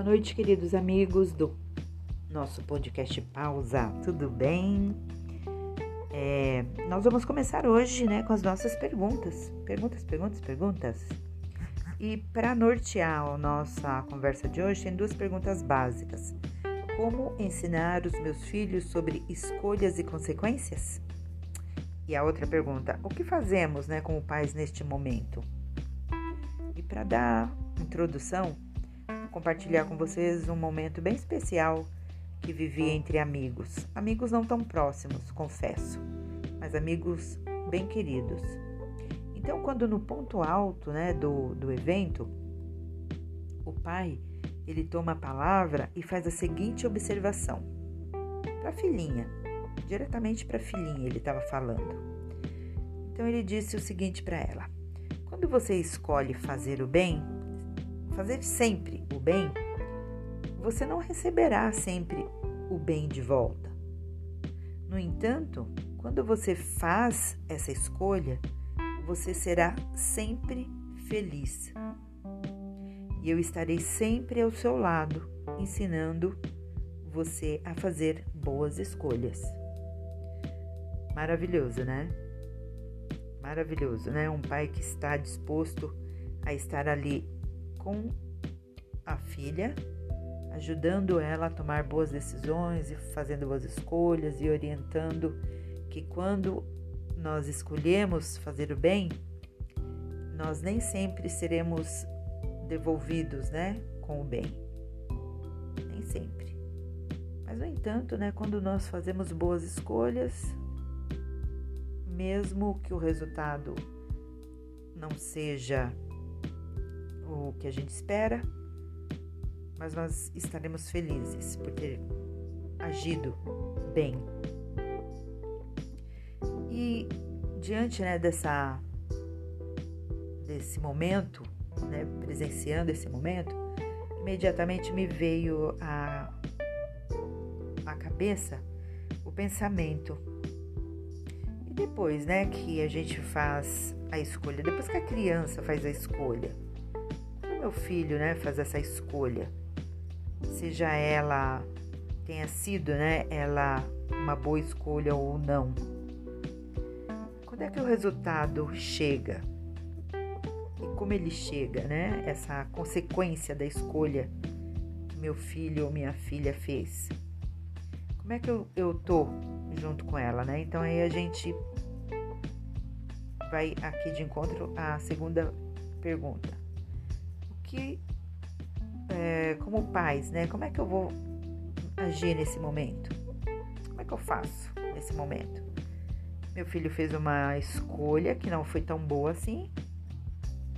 Boa noite, queridos amigos do nosso podcast Pausa. Tudo bem? É, nós vamos começar hoje, né, com as nossas perguntas. Perguntas, perguntas, perguntas. E para nortear a nossa conversa de hoje, tem duas perguntas básicas. Como ensinar os meus filhos sobre escolhas e consequências? E a outra pergunta: o que fazemos, né, como pais neste momento? E para dar introdução, compartilhar com vocês um momento bem especial que vivi entre amigos. Amigos não tão próximos, confesso, mas amigos bem queridos. Então, quando no ponto alto né, do, do evento, o pai ele toma a palavra e faz a seguinte observação para a filhinha, diretamente para a filhinha ele estava falando. Então ele disse o seguinte para ela: quando você escolhe fazer o bem, fazer sempre o bem, você não receberá sempre o bem de volta. No entanto, quando você faz essa escolha, você será sempre feliz. E eu estarei sempre ao seu lado, ensinando você a fazer boas escolhas. Maravilhoso, né? Maravilhoso, né? Um pai que está disposto a estar ali com a filha, ajudando ela a tomar boas decisões e fazendo boas escolhas e orientando que quando nós escolhemos fazer o bem, nós nem sempre seremos devolvidos, né, com o bem. Nem sempre. Mas no entanto, né, quando nós fazemos boas escolhas, mesmo que o resultado não seja o que a gente espera, mas nós estaremos felizes por ter agido bem. E diante né, dessa desse momento, né, presenciando esse momento, imediatamente me veio a, a cabeça o pensamento. E depois, né, que a gente faz a escolha, depois que a criança faz a escolha, meu filho, né, faz essa escolha, seja ela tenha sido, né, ela uma boa escolha ou não. Quando é que o resultado chega? E como ele chega, né? Essa consequência da escolha que meu filho ou minha filha fez. Como é que eu, eu tô junto com ela, né? Então aí a gente vai aqui de encontro à segunda pergunta que, é, como pais, né? Como é que eu vou agir nesse momento? Como é que eu faço nesse momento? Meu filho fez uma escolha que não foi tão boa assim.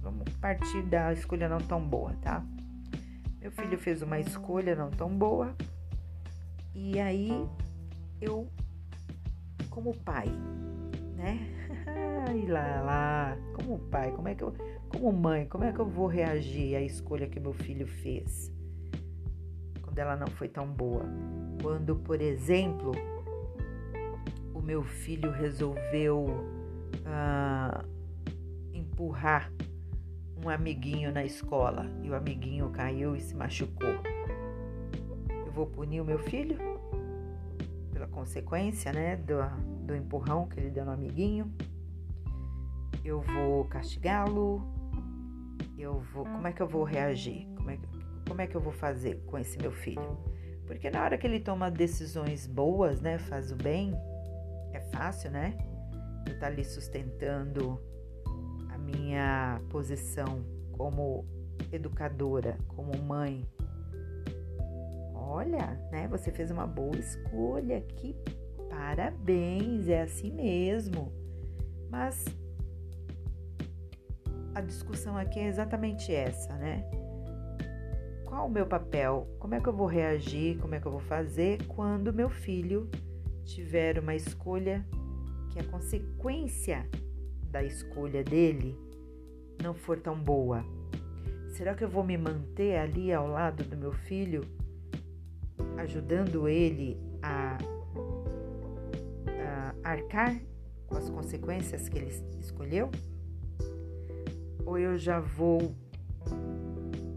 Vamos partir da escolha não tão boa, tá? Meu filho fez uma escolha não tão boa. E aí eu, como pai, né? Ai lá lá, como pai, como é que eu como mãe, como é que eu vou reagir à escolha que meu filho fez? Quando ela não foi tão boa. Quando, por exemplo, o meu filho resolveu ah, empurrar um amiguinho na escola e o amiguinho caiu e se machucou. Eu vou punir o meu filho pela consequência, né, do, do empurrão que ele deu no amiguinho. Eu vou castigá-lo, eu vou, como é que eu vou reagir? Como é, que, como é que eu vou fazer com esse meu filho? Porque na hora que ele toma decisões boas, né, faz o bem, é fácil, né? Eu tá ali sustentando a minha posição como educadora, como mãe. Olha, né? Você fez uma boa escolha, que parabéns, é assim mesmo. Mas a discussão aqui é exatamente essa, né? Qual o meu papel? Como é que eu vou reagir? Como é que eu vou fazer quando meu filho tiver uma escolha que a consequência da escolha dele não for tão boa? Será que eu vou me manter ali ao lado do meu filho, ajudando ele a, a arcar com as consequências que ele escolheu? Ou eu já vou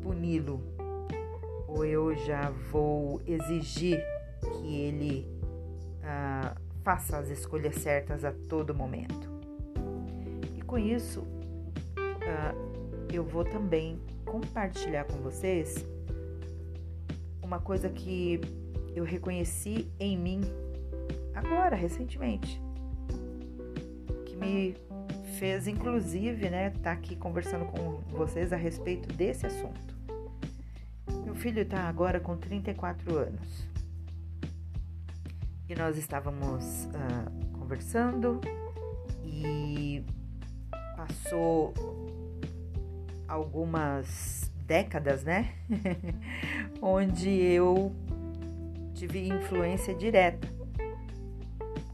puni-lo, ou eu já vou exigir que ele ah, faça as escolhas certas a todo momento. E com isso, ah, eu vou também compartilhar com vocês uma coisa que eu reconheci em mim agora, recentemente, que me fez, inclusive, né, tá aqui conversando com vocês a respeito desse assunto. Meu filho está agora com 34 anos e nós estávamos uh, conversando e passou algumas décadas, né? Onde eu tive influência direta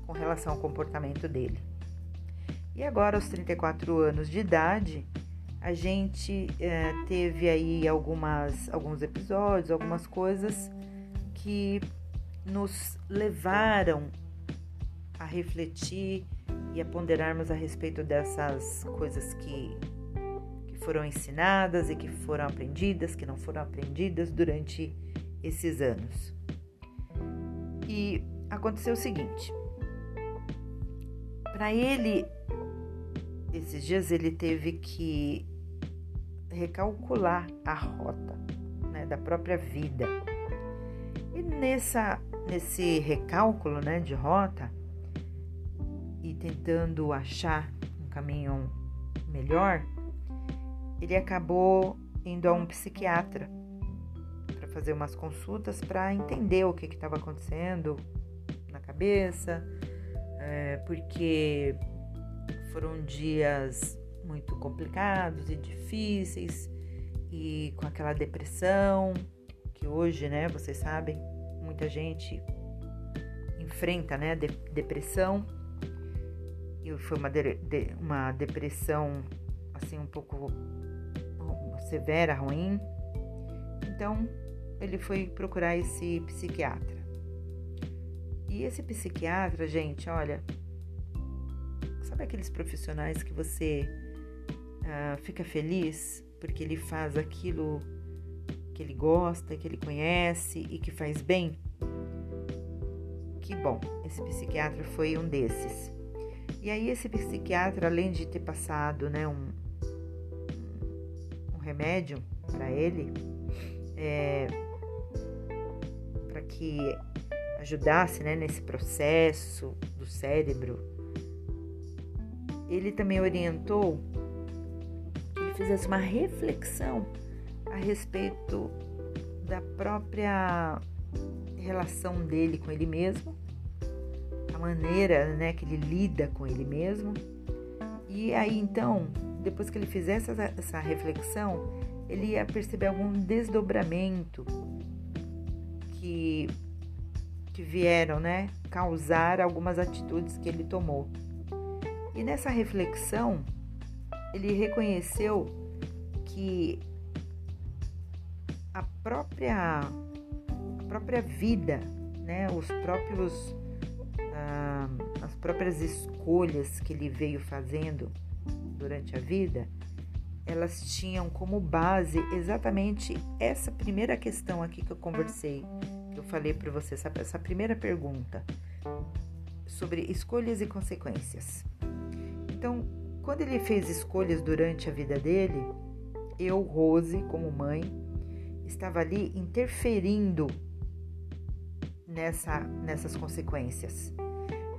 com relação ao comportamento dele. E agora, aos 34 anos de idade, a gente eh, teve aí algumas, alguns episódios, algumas coisas que nos levaram a refletir e a ponderarmos a respeito dessas coisas que, que foram ensinadas e que foram aprendidas, que não foram aprendidas durante esses anos. E aconteceu o seguinte: para ele, esses dias ele teve que recalcular a rota né, da própria vida. E nessa nesse recálculo né, de rota e tentando achar um caminho melhor, ele acabou indo a um psiquiatra para fazer umas consultas para entender o que estava acontecendo na cabeça, é, porque foram dias muito complicados e difíceis e com aquela depressão que hoje, né, vocês sabem, muita gente enfrenta, né, de, depressão. E foi uma, de, uma depressão assim um pouco severa, ruim. Então, ele foi procurar esse psiquiatra. E esse psiquiatra, gente, olha, sabe aqueles profissionais que você uh, fica feliz porque ele faz aquilo que ele gosta, que ele conhece e que faz bem? Que bom, esse psiquiatra foi um desses. E aí esse psiquiatra, além de ter passado né, um, um remédio para ele, é, para que ajudasse né, nesse processo do cérebro, ele também orientou que ele fizesse uma reflexão a respeito da própria relação dele com ele mesmo, a maneira né, que ele lida com ele mesmo. E aí então, depois que ele fizesse essa, reflexão, ele ia perceber algum desdobramento que, que vieram né, causar algumas atitudes que ele tomou. E nessa reflexão, ele reconheceu que a própria, a própria vida, né, os próprios, ah, as próprias escolhas que ele veio fazendo durante a vida, elas tinham como base exatamente essa primeira questão aqui que eu conversei, que eu falei para você, essa, essa primeira pergunta sobre escolhas e consequências. Então, quando ele fez escolhas durante a vida dele, eu, Rose, como mãe, estava ali interferindo nessa, nessas consequências.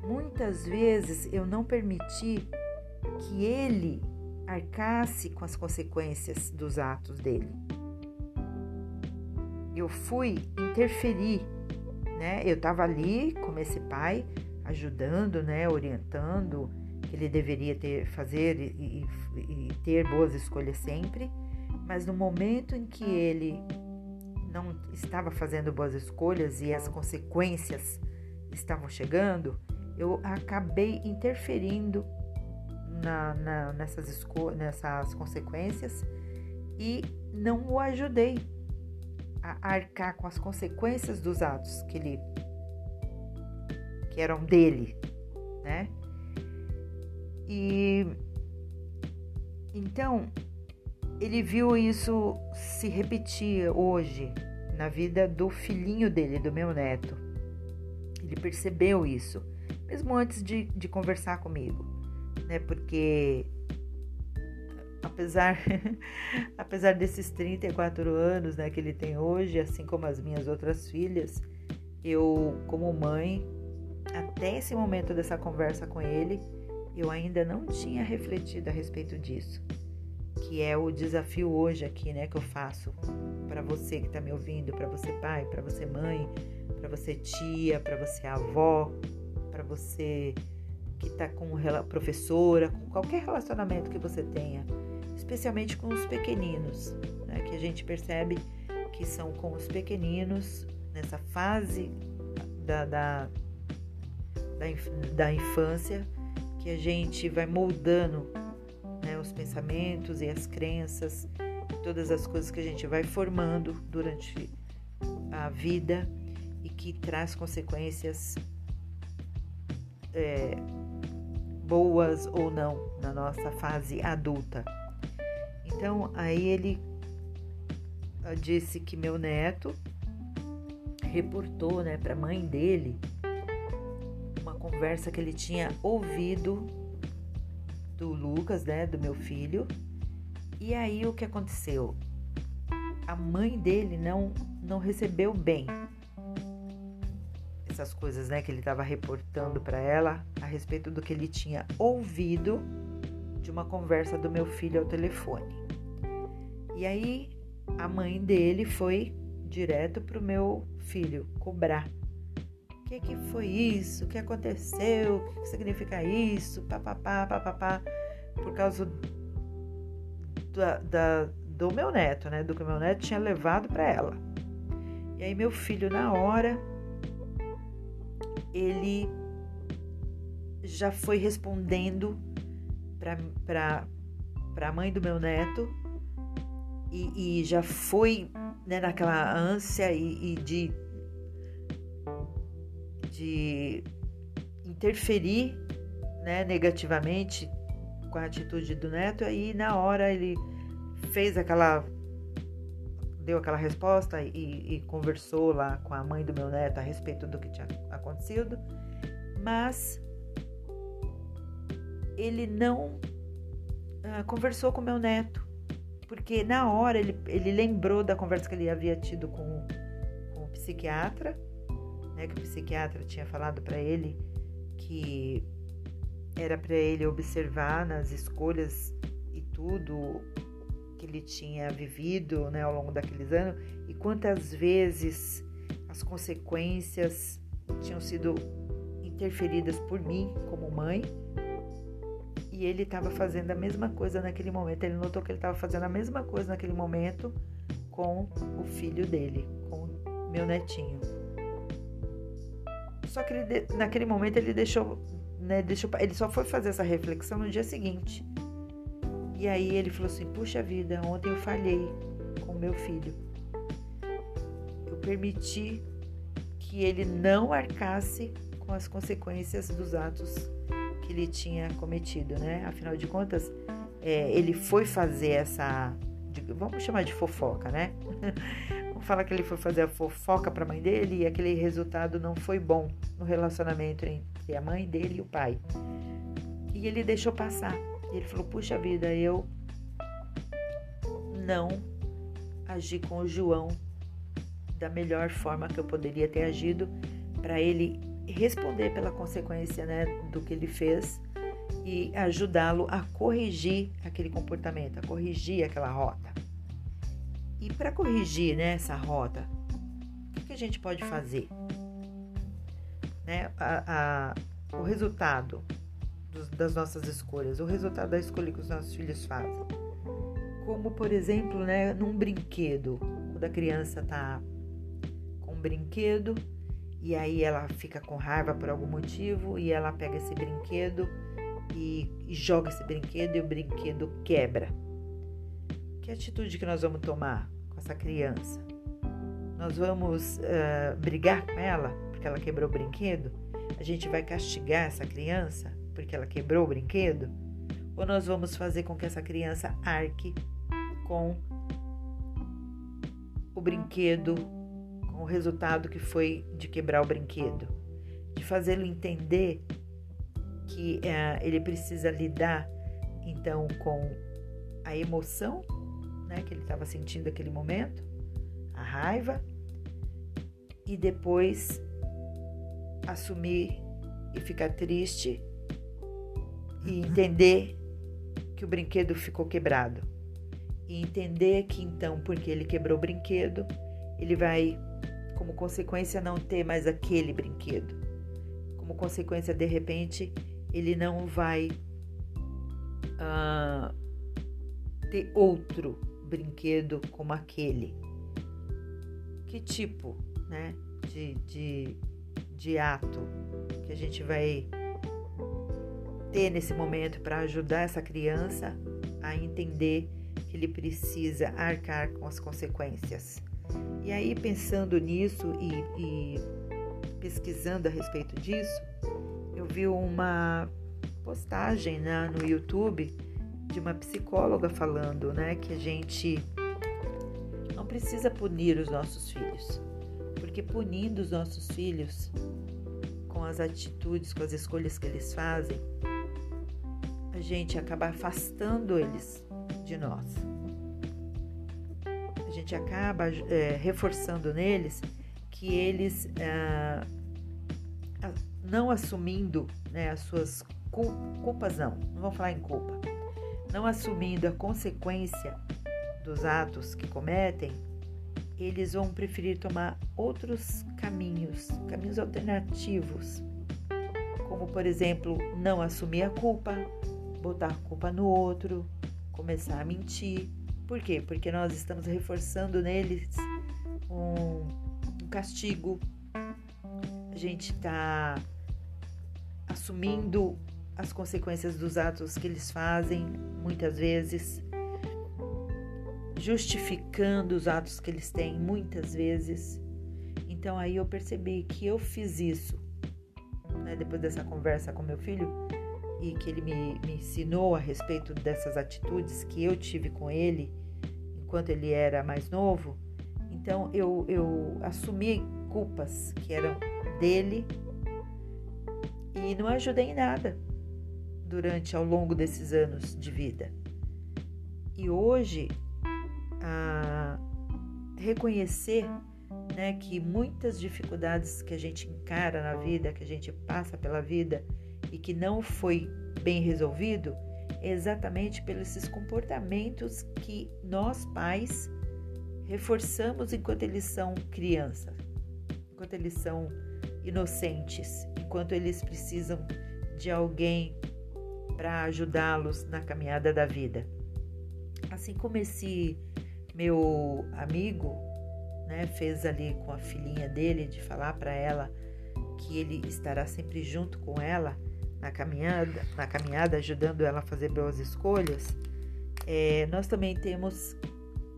Muitas vezes eu não permiti que ele arcasse com as consequências dos atos dele. Eu fui interferir, né? Eu estava ali como esse pai, ajudando, né? Orientando que ele deveria ter fazer e, e, e ter boas escolhas sempre mas no momento em que ele não estava fazendo boas escolhas e as consequências estavam chegando, eu acabei interferindo na, na, nessas, nessas consequências e não o ajudei a arcar com as consequências dos atos que ele que eram dele, né? E então ele viu isso se repetir hoje, na vida do filhinho dele, do meu neto. Ele percebeu isso, mesmo antes de, de conversar comigo, né? Porque apesar, apesar desses 34 anos né, que ele tem hoje, assim como as minhas outras filhas, eu, como mãe, até esse momento dessa conversa com ele, eu ainda não tinha refletido a respeito disso, que é o desafio hoje aqui, né, que eu faço para você que está me ouvindo, para você pai, para você mãe, para você tia, para você avó, para você que está com professora, com qualquer relacionamento que você tenha, especialmente com os pequeninos, né, que a gente percebe que são com os pequeninos nessa fase da, da, da, da infância que a gente vai moldando né, os pensamentos e as crenças, todas as coisas que a gente vai formando durante a vida e que traz consequências é, boas ou não na nossa fase adulta. Então, aí ele ah, disse que meu neto reportou né, para a mãe dele conversa que ele tinha ouvido do Lucas, né, do meu filho. E aí o que aconteceu? A mãe dele não não recebeu bem essas coisas, né, que ele estava reportando para ela a respeito do que ele tinha ouvido de uma conversa do meu filho ao telefone. E aí a mãe dele foi direto pro meu filho cobrar que, que foi isso? O que aconteceu? O que significa isso? Papapá, papapá. Por causa da, da, do meu neto, né? Do que meu neto tinha levado para ela. E aí, meu filho, na hora, ele já foi respondendo para a mãe do meu neto e, e já foi né, naquela ânsia e, e de de interferir né, negativamente com a atitude do neto, aí na hora ele fez aquela. deu aquela resposta e, e conversou lá com a mãe do meu neto a respeito do que tinha acontecido, mas ele não uh, conversou com meu neto, porque na hora ele, ele lembrou da conversa que ele havia tido com, com o psiquiatra né, que o psiquiatra tinha falado para ele que era para ele observar nas escolhas e tudo que ele tinha vivido né, ao longo daqueles anos e quantas vezes as consequências tinham sido interferidas por mim como mãe e ele estava fazendo a mesma coisa naquele momento. Ele notou que ele estava fazendo a mesma coisa naquele momento com o filho dele, com meu netinho. Só que ele, naquele momento ele deixou, né, deixou, ele só foi fazer essa reflexão no dia seguinte. E aí ele falou assim: "Puxa vida, ontem eu falhei com meu filho. Eu permiti que ele não arcasse com as consequências dos atos que ele tinha cometido, né? Afinal de contas, é, ele foi fazer essa, vamos chamar de fofoca, né? fala que ele foi fazer a fofoca para a mãe dele e aquele resultado não foi bom no relacionamento entre a mãe dele e o pai. E ele deixou passar. Ele falou: Puxa vida, eu não agi com o João da melhor forma que eu poderia ter agido para ele responder pela consequência né, do que ele fez e ajudá-lo a corrigir aquele comportamento, a corrigir aquela rota. E para corrigir né, essa rota, o que, a gente pode fazer? Né, a, a, o resultado dos, das nossas escolhas, o resultado da escolha que os nossos filhos fazem. Como, por exemplo, né, num brinquedo, quando a criança está com um brinquedo e aí ela fica com raiva por algum motivo e ela pega esse brinquedo e, e joga esse brinquedo e o brinquedo quebra. Que atitude que nós vamos tomar? com essa criança? Nós vamos uh, brigar com ela porque ela quebrou o brinquedo? A gente vai castigar essa criança porque ela quebrou o brinquedo? Ou nós vamos fazer com que essa criança arque com o brinquedo com o resultado que foi de quebrar o brinquedo, de fazê-lo entender que uh, ele precisa lidar então com a emoção né, que ele estava sentindo naquele momento, a raiva, e depois assumir e ficar triste e entender que o brinquedo ficou quebrado. E entender que então, porque ele quebrou o brinquedo, ele vai, como consequência, não ter mais aquele brinquedo. Como consequência, de repente, ele não vai uh, ter outro brinquedo como aquele. Que tipo né, de, de, de ato que a gente vai ter nesse momento para ajudar essa criança a entender que ele precisa arcar com as consequências. E aí, pensando nisso e, e pesquisando a respeito disso, eu vi uma postagem né, no YouTube de uma psicóloga falando né, que a gente não precisa punir os nossos filhos, porque punindo os nossos filhos com as atitudes, com as escolhas que eles fazem, a gente acaba afastando eles de nós. A gente acaba é, reforçando neles que eles é, não assumindo né, as suas culpas, não, não vou falar em culpa, não assumindo a consequência dos atos que cometem, eles vão preferir tomar outros caminhos, caminhos alternativos, como por exemplo, não assumir a culpa, botar a culpa no outro, começar a mentir. Por quê? Porque nós estamos reforçando neles um, um castigo, a gente está assumindo as consequências dos atos que eles fazem, muitas vezes, justificando os atos que eles têm, muitas vezes. Então aí eu percebi que eu fiz isso, né, depois dessa conversa com meu filho, e que ele me, me ensinou a respeito dessas atitudes que eu tive com ele enquanto ele era mais novo. Então eu, eu assumi culpas que eram dele e não ajudei em nada durante ao longo desses anos de vida. E hoje, a reconhecer né, que muitas dificuldades que a gente encara na vida, que a gente passa pela vida e que não foi bem resolvido, é exatamente pelos comportamentos que nós pais reforçamos enquanto eles são crianças, enquanto eles são inocentes, enquanto eles precisam de alguém para ajudá-los na caminhada da vida. Assim como esse meu amigo né, fez ali com a filhinha dele de falar para ela que ele estará sempre junto com ela na caminhada, na caminhada ajudando ela a fazer boas escolhas, é, nós também temos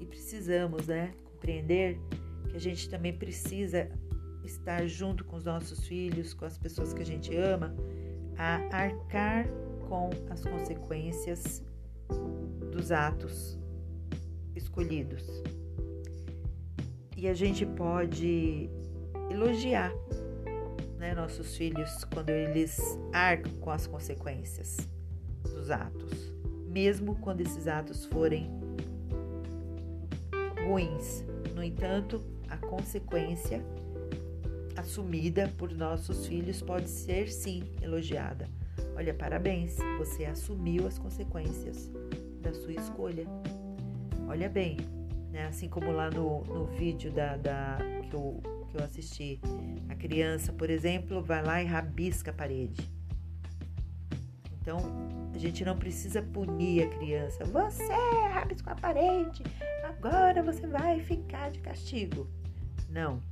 e precisamos né, compreender que a gente também precisa estar junto com os nossos filhos, com as pessoas que a gente ama, a arcar com as consequências dos atos escolhidos. E a gente pode elogiar né, nossos filhos quando eles arcam com as consequências dos atos, mesmo quando esses atos forem ruins. No entanto, a consequência assumida por nossos filhos pode ser sim elogiada. Olha, parabéns, você assumiu as consequências da sua escolha. Olha bem, né? assim como lá no, no vídeo da, da, que, eu, que eu assisti, a criança, por exemplo, vai lá e rabisca a parede. Então, a gente não precisa punir a criança. Você rabiscou a parede, agora você vai ficar de castigo. Não.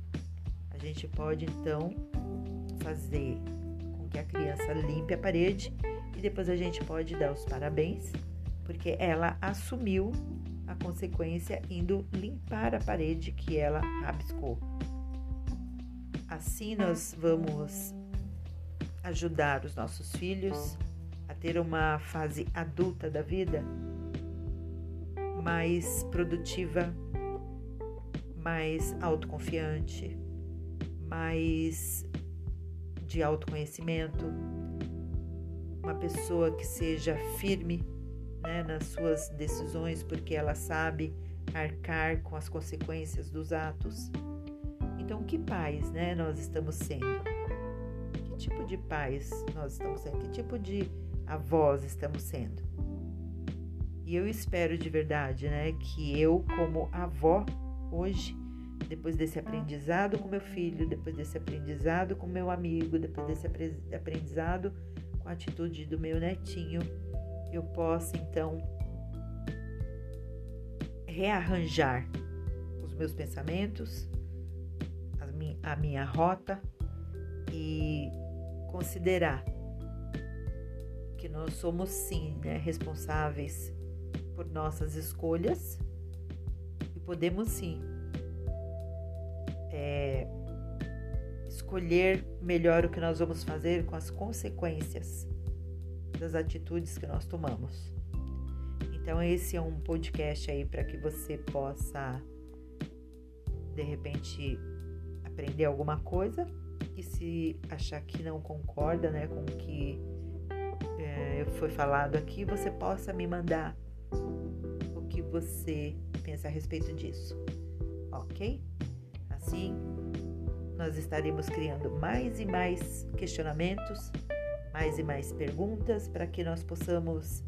A gente pode então fazer que a criança limpe a parede e depois a gente pode dar os parabéns, porque ela assumiu a consequência indo limpar a parede que ela rabiscou. Assim nós vamos ajudar os nossos filhos a ter uma fase adulta da vida mais produtiva, mais autoconfiante, mais de autoconhecimento, uma pessoa que seja firme né, nas suas decisões, porque ela sabe arcar com as consequências dos atos. Então, que pais né, nós estamos sendo? Que tipo de pais nós estamos sendo? Que tipo de avós estamos sendo? E eu espero de verdade né, que eu, como avó, hoje, depois desse aprendizado com meu filho, depois desse aprendizado com meu amigo, depois desse aprendizado com a atitude do meu netinho, eu possa então rearranjar os meus pensamentos, a minha, a minha rota e considerar que nós somos sim né, responsáveis por nossas escolhas e podemos sim é, escolher melhor o que nós vamos fazer com as consequências das atitudes que nós tomamos. Então esse é um podcast aí para que você possa de repente aprender alguma coisa e se achar que não concorda, né, com o que é, foi falado aqui, você possa me mandar o que você pensa a respeito disso, ok? Assim, nós estaremos criando mais e mais questionamentos, mais e mais perguntas para que nós possamos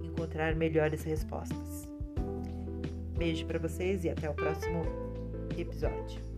encontrar melhores respostas. Beijo para vocês e até o próximo episódio.